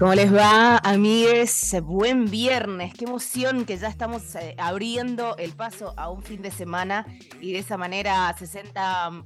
¿Cómo les va, amigues? Buen viernes, qué emoción que ya estamos eh, abriendo el paso a un fin de semana y de esa manera 60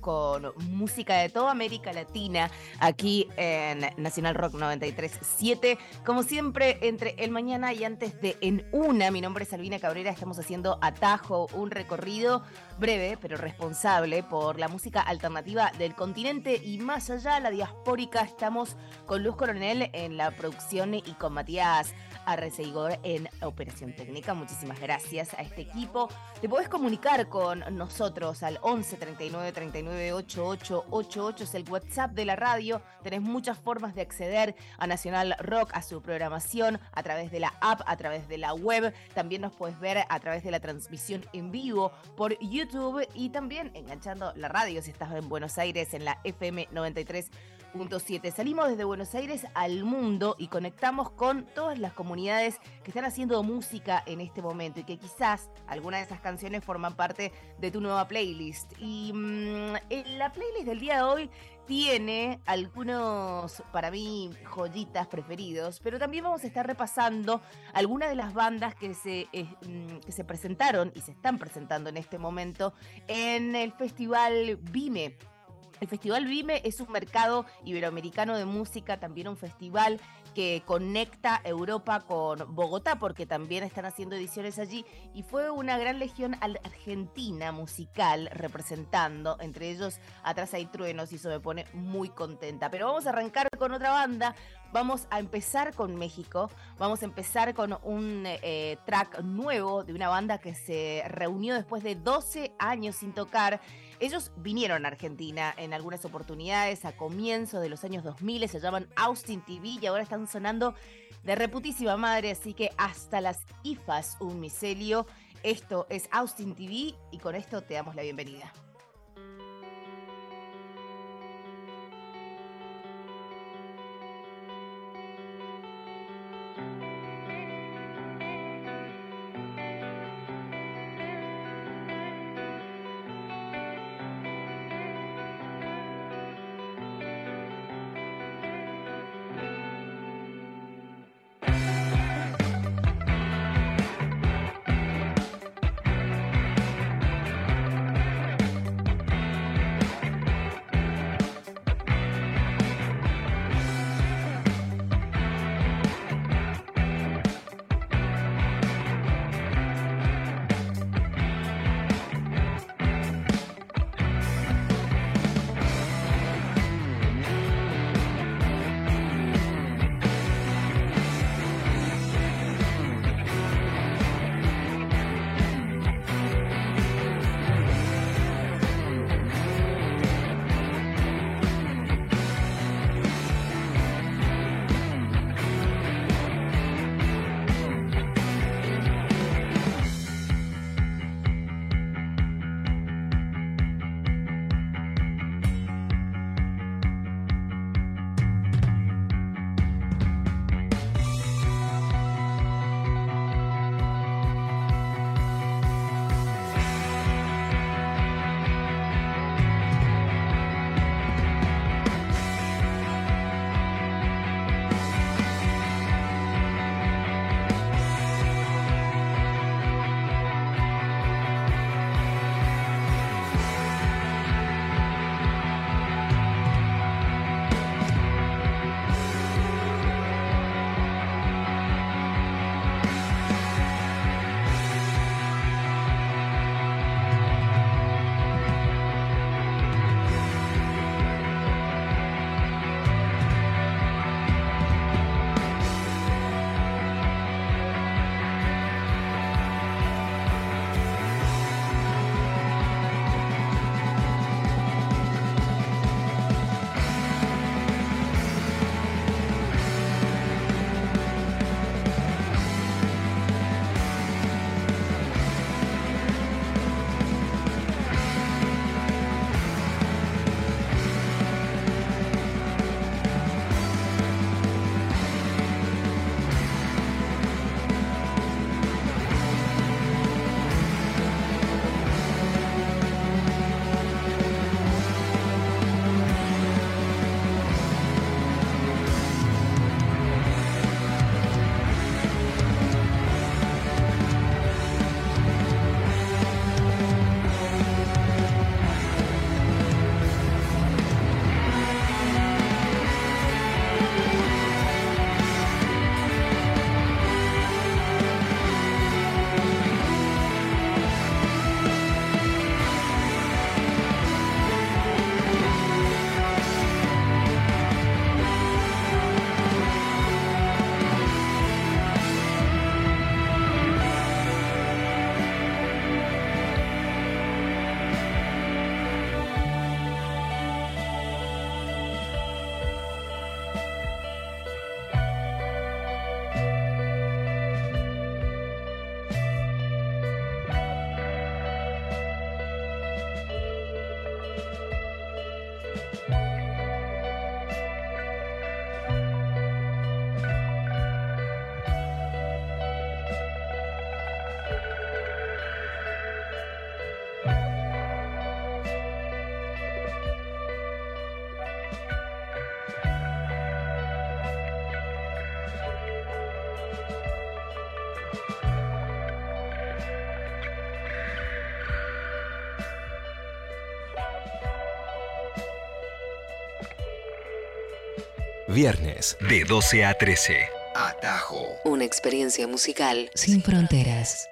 con música de toda América Latina aquí en Nacional Rock 93.7. Como siempre, entre el mañana y antes de En Una, mi nombre es Albina Cabrera, estamos haciendo Atajo, un recorrido breve pero responsable por la música alternativa del continente y más allá, la diaspórica. Estamos con Luz Coronel en la producción y con Matías Arreceigor en operación técnica. Muchísimas gracias a este equipo. Te podés comunicar con nosotros al 11 39 39 88 88, es el WhatsApp de la radio. Tenés muchas formas de acceder a Nacional Rock, a su programación, a través de la app, a través de la web. También nos puedes ver a través de la transmisión en vivo por YouTube y también enganchando la radio si estás en Buenos Aires en la FM 93.7. Salimos desde Buenos Aires al mundo y conectamos con todas las comunidades que están haciendo música en este momento y que quizás algunas de esas canciones forman parte de tu nueva playlist. Y mm, la playlist del día de hoy tiene algunos, para mí, joyitas preferidos, pero también vamos a estar repasando algunas de las bandas que se, eh, mm, que se presentaron y se están presentando en este momento en el Festival Vime. El Festival Vime es un mercado iberoamericano de música, también un festival que conecta Europa con Bogotá, porque también están haciendo ediciones allí, y fue una gran legión argentina musical representando, entre ellos Atrás hay truenos, y eso me pone muy contenta. Pero vamos a arrancar con otra banda, vamos a empezar con México, vamos a empezar con un eh, track nuevo de una banda que se reunió después de 12 años sin tocar. Ellos vinieron a Argentina en algunas oportunidades a comienzos de los años 2000, se llaman Austin TV y ahora están sonando de reputísima madre, así que hasta las IFAS un micelio. Esto es Austin TV y con esto te damos la bienvenida. Viernes de 12 a 13. Atajo. Una experiencia musical sin fronteras.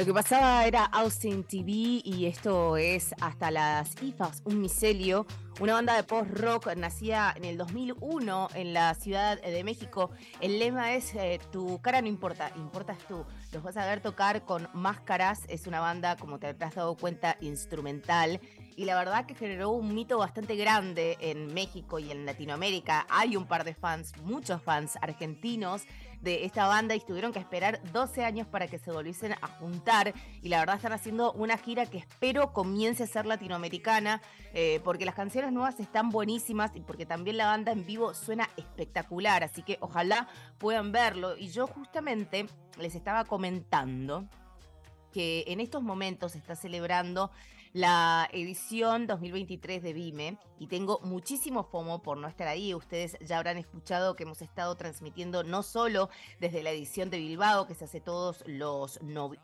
Lo que pasaba era Austin TV y esto es hasta las IFAs, un micelio, una banda de post-rock nacida en el 2001 en la Ciudad de México. El lema es eh, Tu cara no importa, importas tú. Los vas a ver tocar con máscaras. Es una banda, como te has dado cuenta, instrumental. Y la verdad que generó un mito bastante grande en México y en Latinoamérica. Hay un par de fans, muchos fans argentinos de esta banda y tuvieron que esperar 12 años para que se volviesen a juntar. Y la verdad están haciendo una gira que espero comience a ser latinoamericana, eh, porque las canciones nuevas están buenísimas y porque también la banda en vivo suena espectacular. Así que ojalá puedan verlo. Y yo justamente les estaba comentando que en estos momentos se está celebrando la edición 2023 de Vime y tengo muchísimo FOMO por no estar ahí. Ustedes ya habrán escuchado que hemos estado transmitiendo no solo desde la edición de Bilbao, que se hace todos los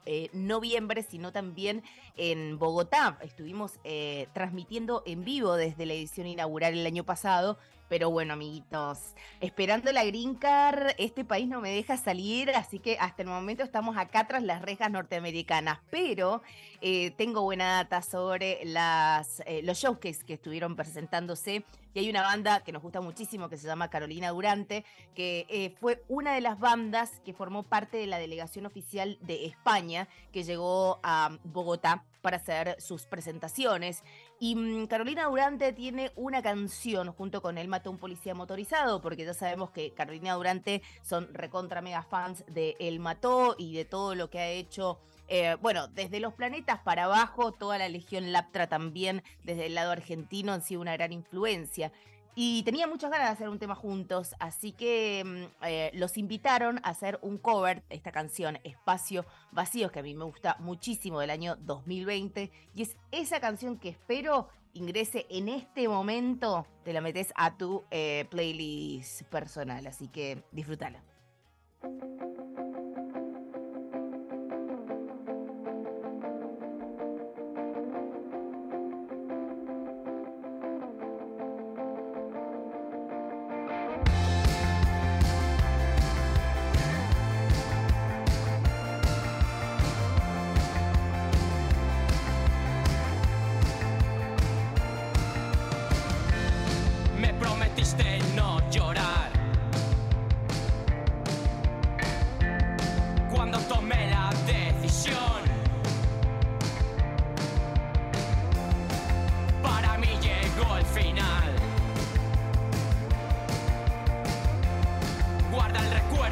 eh, noviembre, sino también en Bogotá. Estuvimos eh, transmitiendo en vivo desde la edición inaugural el año pasado pero bueno, amiguitos, esperando la Green Card, este país no me deja salir, así que hasta el momento estamos acá tras las rejas norteamericanas. Pero eh, tengo buena data sobre las, eh, los showcase que estuvieron presentándose. Y hay una banda que nos gusta muchísimo que se llama Carolina Durante, que eh, fue una de las bandas que formó parte de la delegación oficial de España que llegó a Bogotá para hacer sus presentaciones. Y mm, Carolina Durante tiene una canción junto con Él mató un policía motorizado, porque ya sabemos que Carolina Durante son recontra mega fans de El mató y de todo lo que ha hecho. Eh, bueno, desde los planetas para abajo, toda la Legión Laptra también, desde el lado argentino, han sido una gran influencia. Y tenía muchas ganas de hacer un tema juntos, así que mm, eh, los invitaron a hacer un cover de esta canción, Espacio Vacío, que a mí me gusta muchísimo del año 2020. Y es esa canción que espero ingrese en este momento, te la metes a tu eh, playlist personal, así que disfrútala.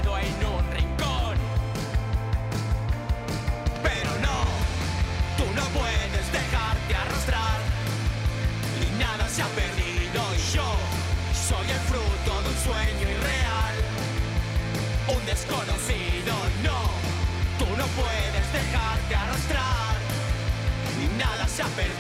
en un rincón. Pero no, tú no puedes dejarte arrastrar. Y nada se ha perdido y yo soy el fruto de un sueño irreal. Un desconocido, no, tú no puedes dejarte arrastrar. Y nada se ha perdido.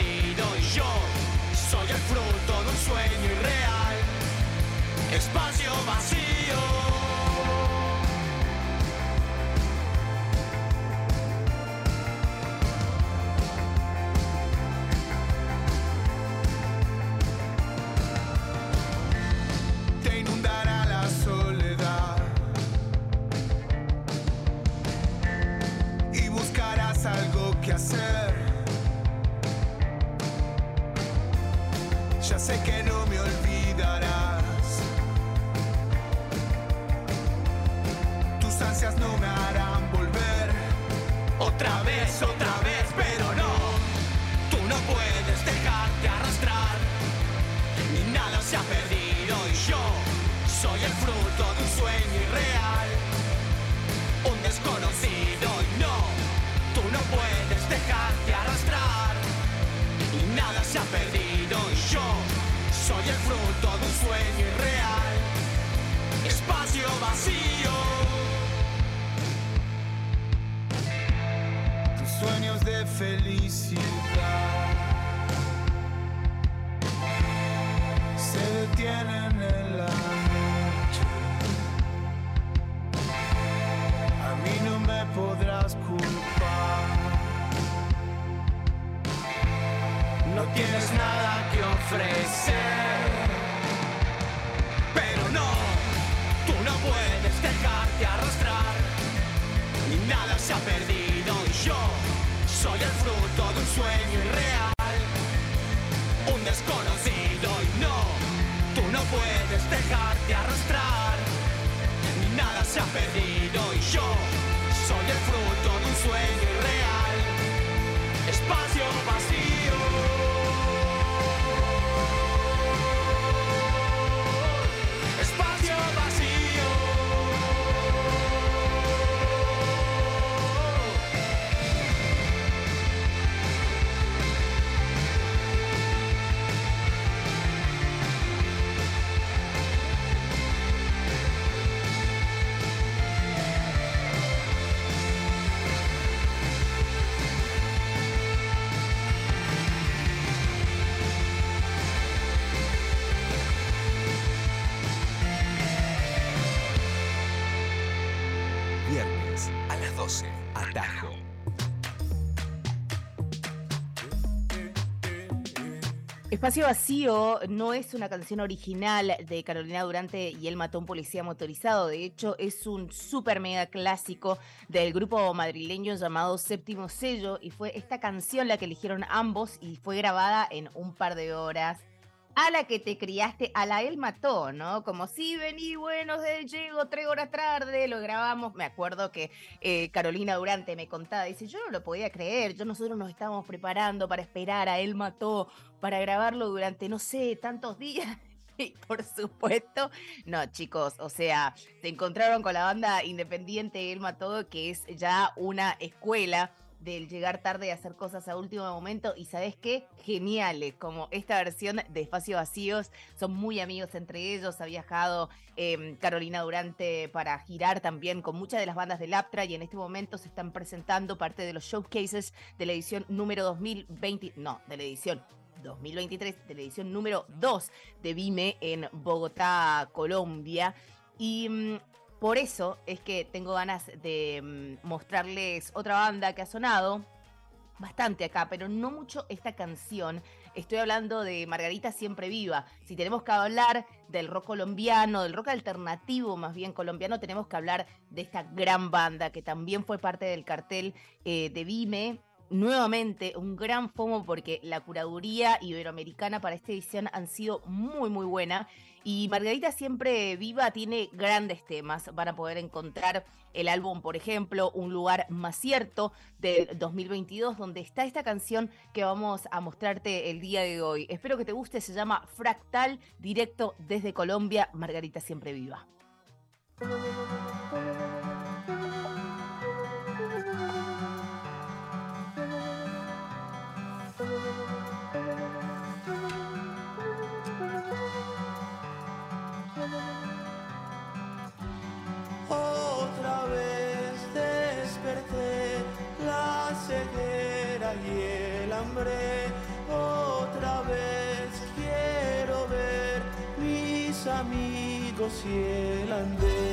en la noche. A mí no me podrás culpar. No tienes nada que ofrecer. Pero no, tú no puedes dejarte arrastrar. Ni nada se ha perdido y yo soy el fruto de un sueño irreal. Un desconocido Espacio Vacío no es una canción original de Carolina Durante y él mató a un policía motorizado. De hecho, es un super mega clásico del grupo madrileño llamado Séptimo Sello y fue esta canción la que eligieron ambos y fue grabada en un par de horas. A la que te criaste, a la él mató, ¿no? Como si vení, bueno, llego tres horas tarde, lo grabamos. Me acuerdo que eh, Carolina Durante me contaba, dice, yo no lo podía creer, yo nosotros nos estábamos preparando para esperar a él mató, para grabarlo durante, no sé, tantos días. Y por supuesto, no, chicos, o sea, se encontraron con la banda independiente El Mató, que es ya una escuela del llegar tarde y hacer cosas a último momento. Y sabes qué? Geniales, como esta versión de Espacios Vacíos. Son muy amigos entre ellos. Ha viajado eh, Carolina Durante para girar también con muchas de las bandas del Aptra. Y en este momento se están presentando parte de los showcases de la edición número 2020. No, de la edición 2023, de la edición número 2 de Vime en Bogotá, Colombia. Y mm, por eso es que tengo ganas de mm, mostrarles otra banda que ha sonado bastante acá, pero no mucho esta canción. Estoy hablando de Margarita Siempre Viva. Si tenemos que hablar del rock colombiano, del rock alternativo más bien colombiano, tenemos que hablar de esta gran banda que también fue parte del cartel eh, de Vime. Nuevamente, un gran FOMO porque la curaduría iberoamericana para esta edición han sido muy, muy buena. Y Margarita Siempre Viva tiene grandes temas. Van a poder encontrar el álbum, por ejemplo, Un lugar más cierto del 2022, donde está esta canción que vamos a mostrarte el día de hoy. Espero que te guste, se llama Fractal, directo desde Colombia, Margarita Siempre Viva. Amigos y el.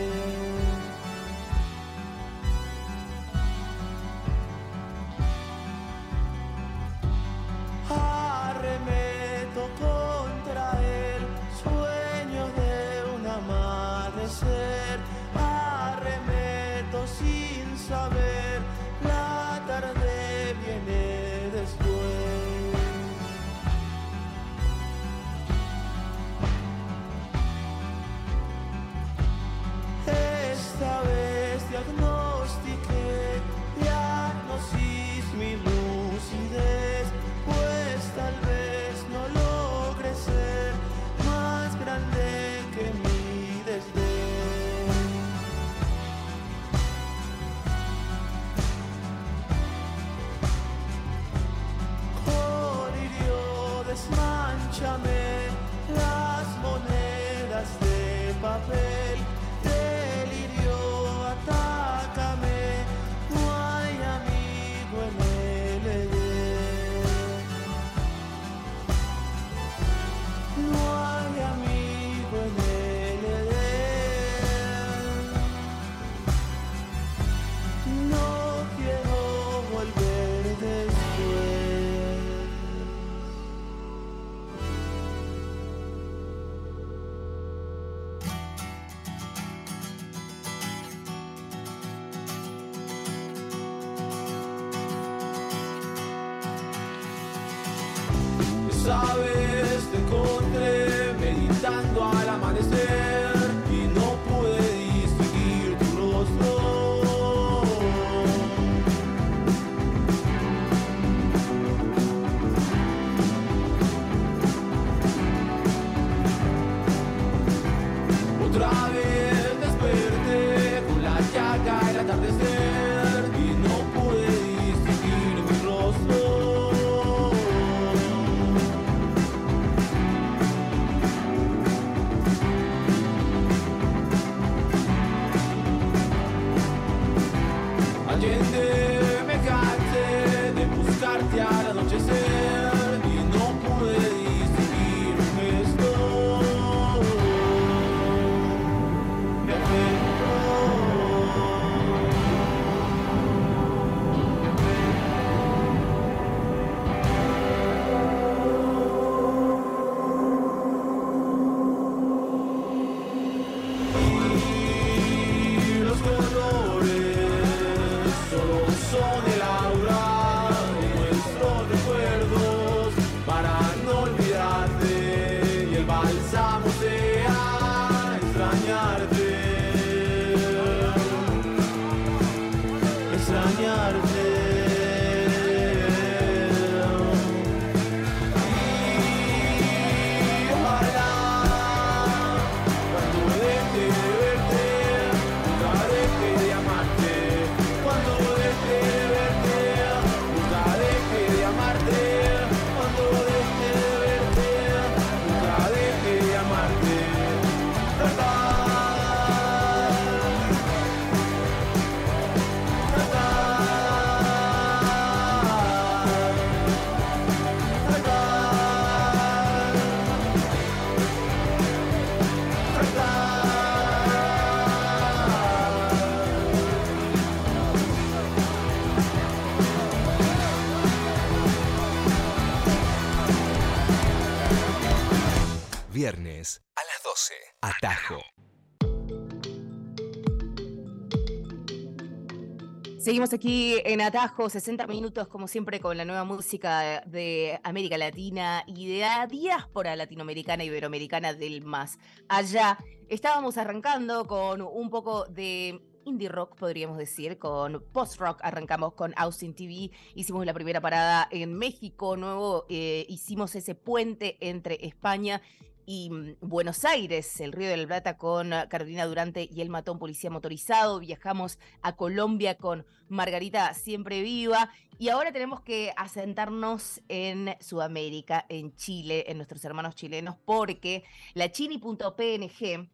Seguimos aquí en Atajo, 60 minutos, como siempre, con la nueva música de América Latina y de la diáspora latinoamericana iberoamericana del más allá. Estábamos arrancando con un poco de indie rock, podríamos decir, con post-rock. Arrancamos con Austin TV, hicimos la primera parada en México, nuevo, eh, hicimos ese puente entre España y mm, Buenos Aires, el Río de la Plata con Carolina Durante y el Matón Policía Motorizado. Viajamos a Colombia con Margarita Siempre Viva. Y ahora tenemos que asentarnos en Sudamérica, en Chile, en nuestros hermanos chilenos, porque la chini.png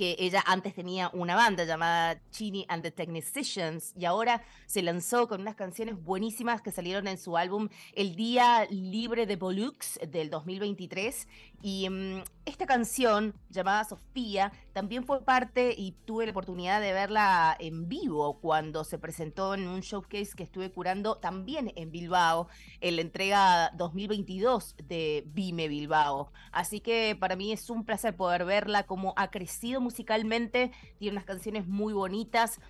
que ella antes tenía una banda llamada Chini and the Technicians y ahora se lanzó con unas canciones buenísimas que salieron en su álbum El Día Libre de Pollux del 2023 y mm, esta canción llamada Sofía también fue parte y tuve la oportunidad de verla en vivo cuando se presentó en un showcase que estuve curando también en Bilbao en la entrega 2022 de Vime Bilbao. Así que para mí es un placer poder verla como ha crecido musicalmente, tiene unas canciones muy bonitas.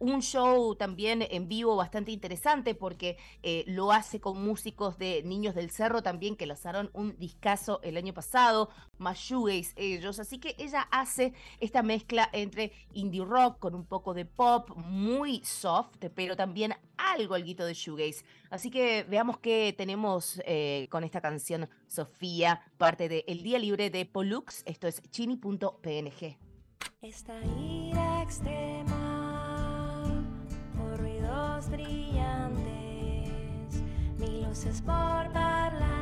Un show también en vivo bastante interesante porque eh, lo hace con músicos de Niños del Cerro también que lanzaron un discazo el año pasado, más shoegaze ellos. Así que ella hace esta mezcla entre indie rock con un poco de pop, muy soft, pero también algo alguito de shoegaze. Así que veamos qué tenemos eh, con esta canción Sofía, parte de El Día Libre de Pollux. Esto es chini.png. Esta ira extrema por ruidos brillantes, mil luces por parlante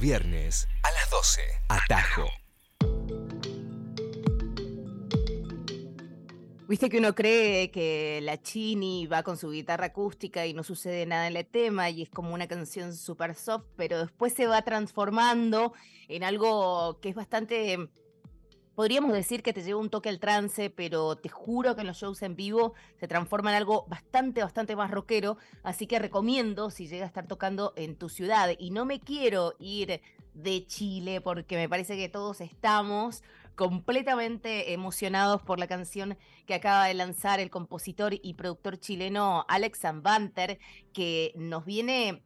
Viernes a las 12. Atajo. Viste que uno cree que la Chini va con su guitarra acústica y no sucede nada en el tema y es como una canción super soft, pero después se va transformando en algo que es bastante, podríamos decir que te lleva un toque al trance, pero te juro que en los shows en vivo se transforma en algo bastante, bastante más rockero, así que recomiendo si llega a estar tocando en tu ciudad. Y no me quiero ir de Chile porque me parece que todos estamos completamente emocionados por la canción que acaba de lanzar el compositor y productor chileno Alex Banter, que nos viene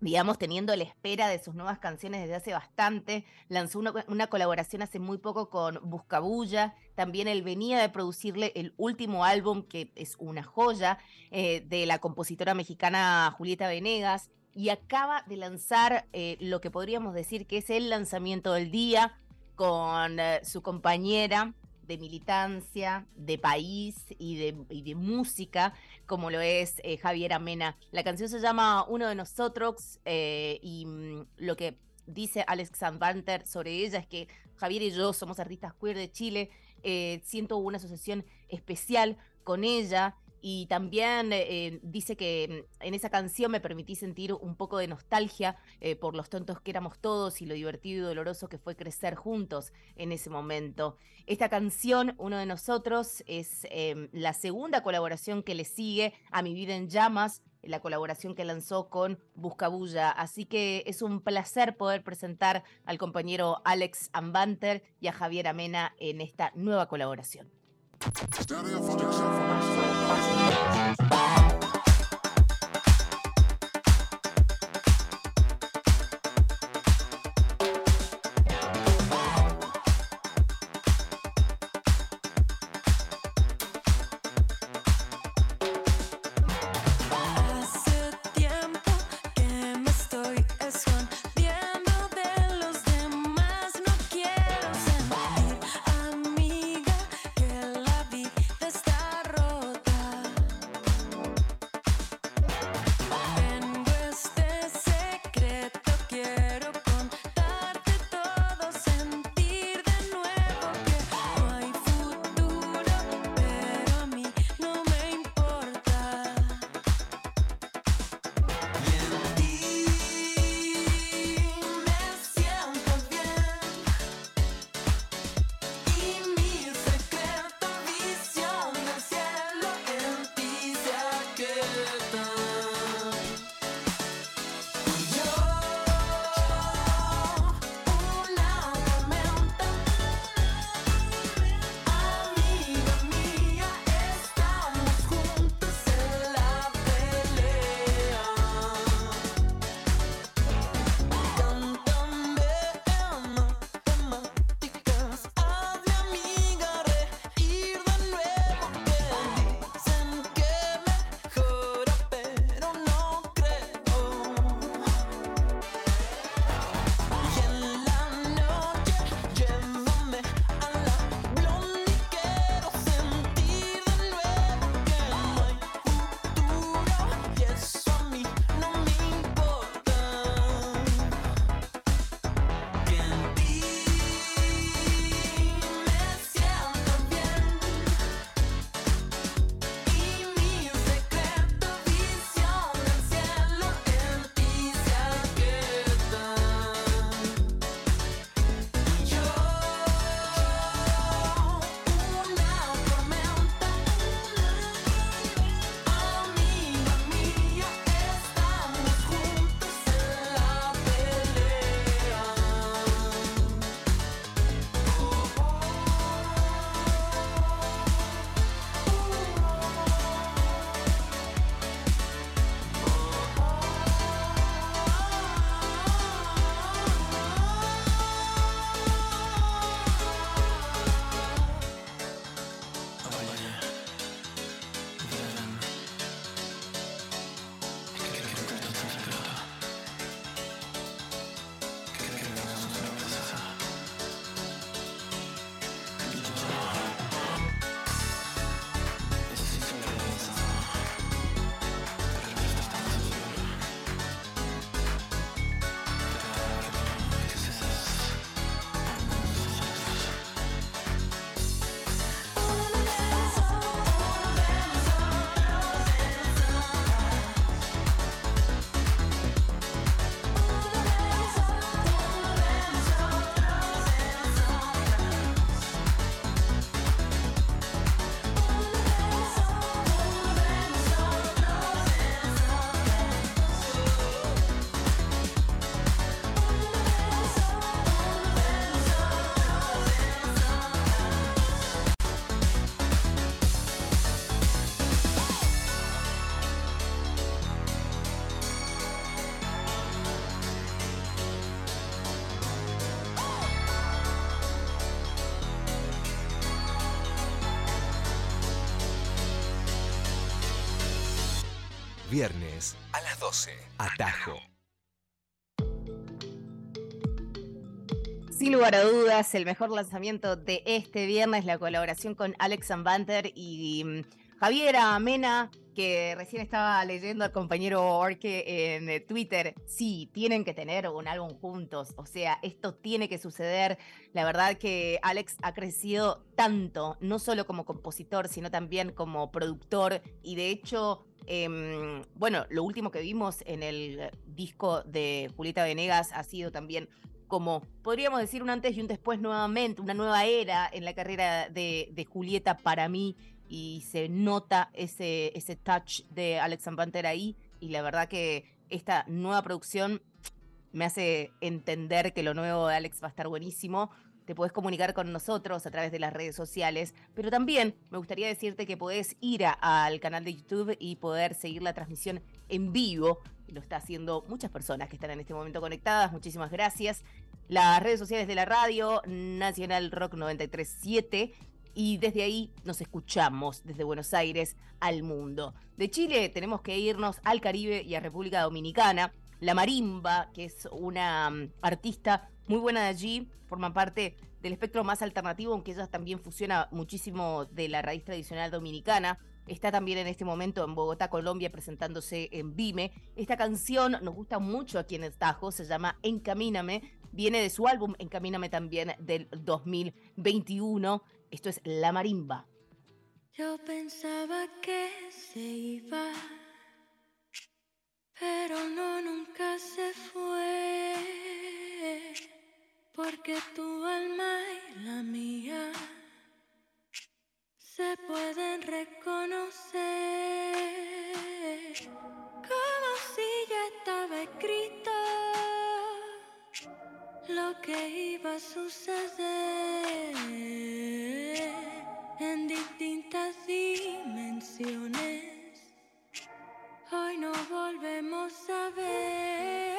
digamos, teniendo la espera de sus nuevas canciones desde hace bastante. Lanzó una, una colaboración hace muy poco con Buscabulla. También él venía de producirle el último álbum, que es una joya, eh, de la compositora mexicana Julieta Venegas. Y acaba de lanzar eh, lo que podríamos decir que es el lanzamiento del día con eh, su compañera de militancia, de país y de, música, como lo es eh, Javier Amena. La canción se llama Uno de nosotros eh, y mm, lo que dice Alex Sanvanter sobre ella es que Javier y yo somos artistas queer de Chile, eh, siento una asociación especial con ella y también eh, dice que mm, en esa canción me permití sentir un poco de nostalgia eh, por los tontos que éramos todos y lo divertido y doloroso que fue crecer juntos en ese momento. Esta canción, Uno de nosotros, es eh, la segunda colaboración que le sigue a Mi vida en llamas, la colaboración que lanzó con Buscabulla. Así que es un placer poder presentar al compañero Alex Ambanter y a Javier Amena en esta nueva colaboración. Thank you. Viernes a las 12. Atajo. Sin lugar a dudas, el mejor lanzamiento de este viernes, la colaboración con Alex Banter y mm, Javiera Mena, que recién estaba leyendo al compañero Orque en eh, Twitter. Sí, tienen que tener un álbum juntos, o sea, esto tiene que suceder. La verdad que Alex ha crecido tanto, no solo como compositor, sino también como productor, y de hecho Em, bueno, lo último que vimos en el disco de Julieta Venegas ha sido también como, podríamos decir, un antes y un después nuevamente, una nueva era en la carrera de, de Julieta para mí, y se nota ese, ese touch de Alex Panther ahí, y la verdad que esta nueva producción me hace entender que lo nuevo de Alex va a estar buenísimo te podés comunicar con nosotros a través de las redes sociales, pero también me gustaría decirte que podés ir al canal de YouTube y poder seguir la transmisión en vivo. Lo está haciendo muchas personas que están en este momento conectadas. Muchísimas gracias. Las redes sociales de la radio, Nacional Rock 937. Y desde ahí nos escuchamos desde Buenos Aires al mundo. De Chile tenemos que irnos al Caribe y a República Dominicana. La Marimba, que es una mm, artista muy buena de allí, forma parte del espectro más alternativo, aunque ella también fusiona muchísimo de la raíz tradicional dominicana. Está también en este momento en Bogotá, Colombia, presentándose en Vime. Esta canción nos gusta mucho aquí en el Tajo, se llama Encamíname, viene de su álbum Encamíname también del 2021. Esto es La Marimba. Yo pensaba que se iba, pero no, nunca se fue. Porque tu alma y la mía se pueden reconocer. Como si ya estaba escrito lo que iba a suceder en distintas dimensiones. Hoy no volvemos a ver.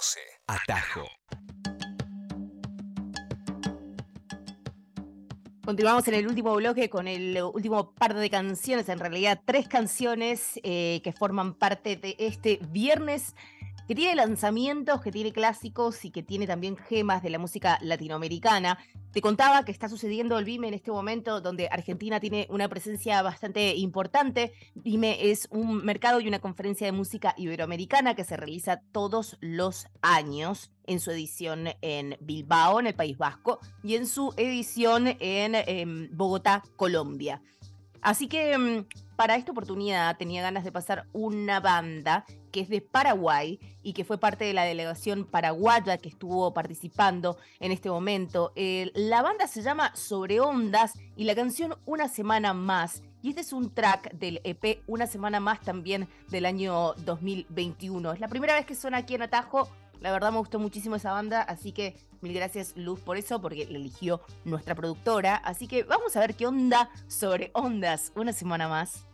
12. Atajo. Continuamos en el último bloque con el último par de canciones, en realidad tres canciones eh, que forman parte de este viernes que tiene lanzamientos, que tiene clásicos y que tiene también gemas de la música latinoamericana. Te contaba que está sucediendo el BIME en este momento donde Argentina tiene una presencia bastante importante. BIME es un mercado y una conferencia de música iberoamericana que se realiza todos los años en su edición en Bilbao, en el País Vasco, y en su edición en, em, Bogotá, Colombia. Así que mm, para esta oportunidad tenía ganas de pasar una banda que es de Paraguay y que fue parte de la delegación paraguaya que estuvo participando en este momento. Eh, la banda se llama Sobre Ondas y la canción Una Semana Más. Y este es un track del EP Una Semana Más también del año 2021. Es la primera vez que suena aquí en Atajo. La verdad me gustó muchísimo esa banda, así que mil gracias Luz por eso, porque la eligió nuestra productora. Así que vamos a ver qué onda sobre Ondas. Una semana más.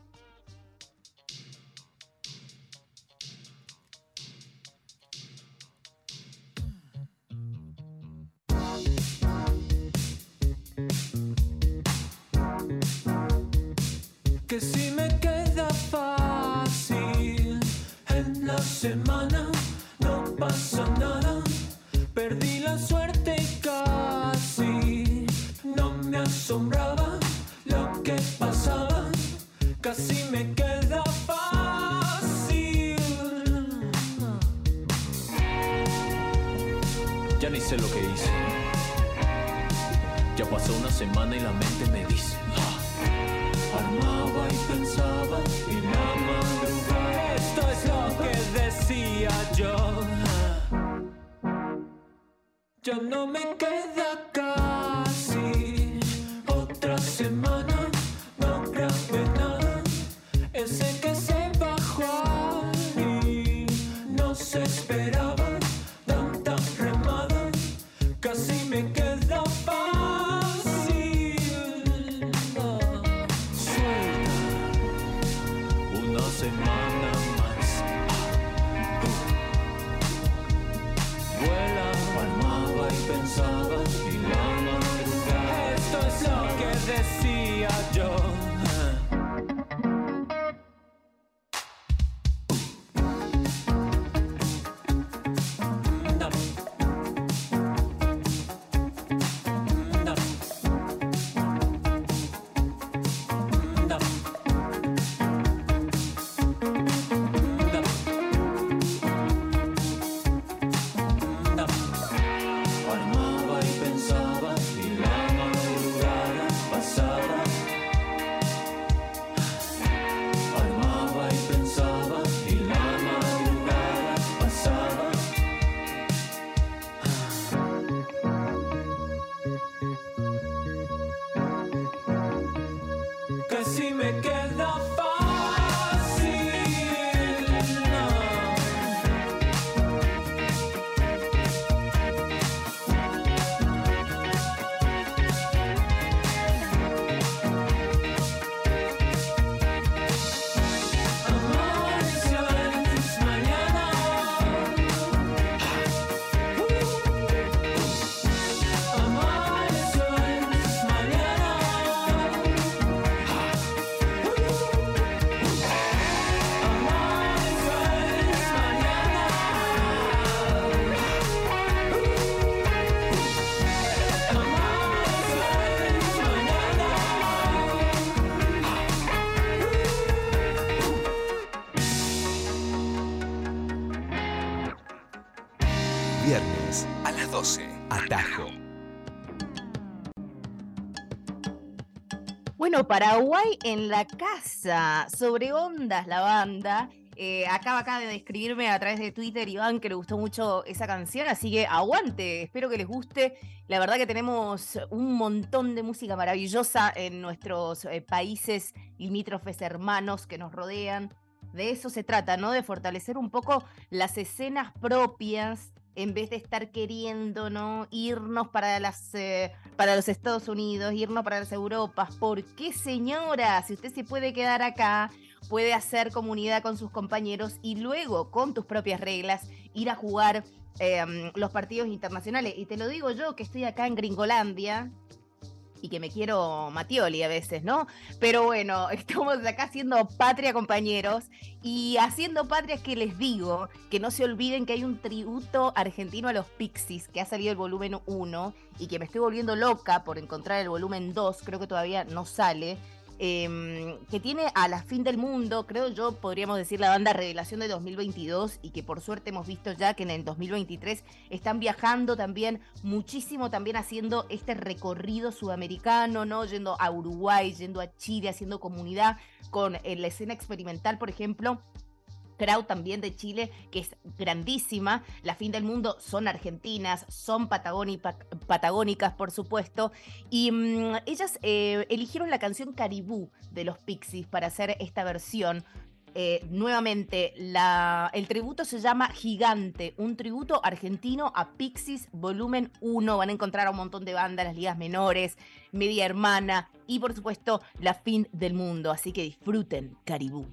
Paraguay en la casa, sobre ondas la banda. Eh, acaba acá de describirme a través de Twitter Iván que le gustó mucho esa canción, así que aguante, espero que les guste. La verdad que tenemos un montón de música maravillosa en nuestros eh, países limítrofes hermanos que nos rodean. De eso se trata, ¿no? De fortalecer un poco las escenas propias en vez de estar queriendo, ¿no? Irnos para las eh, para los Estados Unidos, irnos para las Europas. ¿Por qué, señora? Si usted se puede quedar acá, puede hacer comunidad con sus compañeros y luego, con tus propias reglas, ir a jugar eh, los partidos internacionales. Y te lo digo yo, que estoy acá en Gringolandia, y que me quiero Matioli a veces, ¿no? Pero bueno, estamos acá haciendo patria, compañeros, y haciendo patria que les digo que no se olviden que hay un tributo argentino a los Pixies, que ha salido el volumen 1 y que me estoy volviendo loca por encontrar el volumen 2, creo que todavía no sale. Em, que tiene a la fin del mundo, creo yo, podríamos decir la banda Revelación de 2022 y que por suerte hemos visto ya que en el 2023 están viajando también muchísimo, también haciendo este recorrido sudamericano, ¿no? Yendo a Uruguay, yendo a Chile, haciendo comunidad con eh, la escena experimental, por ejemplo. Crowd también de Chile, que es grandísima. La fin del mundo son argentinas, son patagónica- patagónicas, por supuesto. Y mm, ellas eh, eligieron la canción Caribú de los Pixies para hacer esta versión. Eh, nuevamente, el tributo se llama Gigante, un tributo argentino a Pixies volumen 1. Van a encontrar a un montón de bandas, las ligas menores, Media Hermana y por supuesto La Fin del Mundo. Así que disfruten Caribú.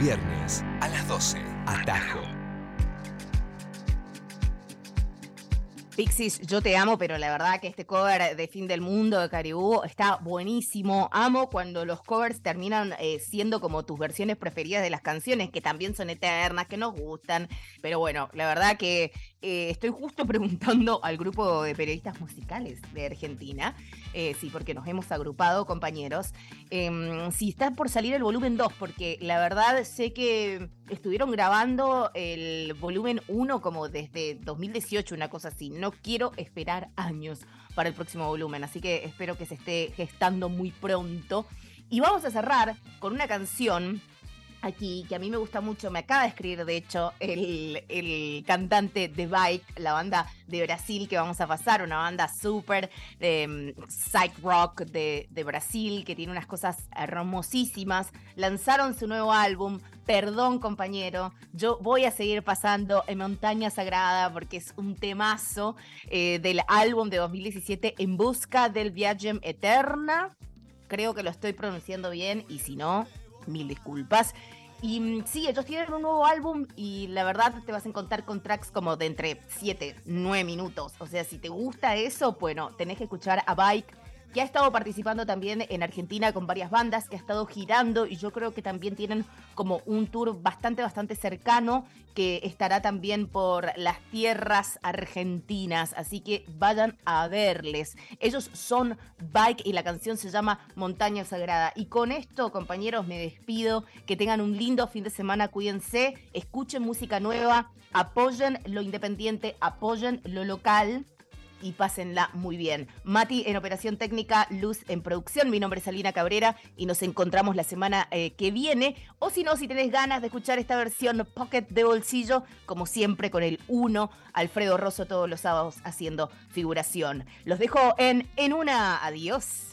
Viernes a las 12. Atajo. Pixies, yo te amo, pero la verdad que este cover de Fin del Mundo de Caribú está buenísimo. Amo cuando los covers terminan eh, siendo como tus versiones preferidas de las canciones, que también son eternas, que nos gustan. Pero bueno, la verdad que eh, estoy justo preguntando al grupo de periodistas musicales de Argentina, eh, sí, porque nos hemos agrupado, compañeros, em, si está por salir el volumen 2, porque la verdad sé que estuvieron grabando el volumen 1 como desde 2018, una cosa así. No quiero esperar años para el próximo volumen, así que espero que se esté gestando muy pronto. Y vamos a cerrar con una canción aquí que a mí me gusta mucho, me acaba de escribir de hecho el, el cantante de Bike, la banda de Brasil que vamos a pasar, una banda súper de psych rock de, de Brasil que tiene unas cosas hermosísimas. Lanzaron su nuevo álbum, perdón compañero, yo voy a seguir pasando en Montaña Sagrada porque es un temazo eh, del álbum de 2017 En Busca del Viagem Eterna. Creo que lo estoy pronunciando bien y si no, mil disculpas. Y mm, sí, ellos tienen un nuevo álbum y la verdad te vas a encontrar con tracks como de entre 7, 9 minutos. O sea, si te gusta eso, bueno, tenés que escuchar a Bike, que ha estado participando también en Argentina con varias bandas, que ha estado girando y yo creo que también tienen como un tour bastante, bastante cercano que estará también por las tierras argentinas, así que vayan a verles. Ellos son Bike y la canción se llama Montaña Sagrada. Y con esto, compañeros, me despido. Que tengan un lindo fin de semana, cuídense, escuchen música nueva, apoyen lo independiente, apoyen lo local y pásenla muy bien. Mati en operación técnica, Luz en producción. Mi nombre es Alina Cabrera y nos encontramos la semana eh, que viene. O si no, si tenés ganas de escuchar esta versión Pocket de bolsillo, como siempre con el 1, Alfredo Rosso todos los sábados haciendo figuración. Los dejo en En una. Adiós.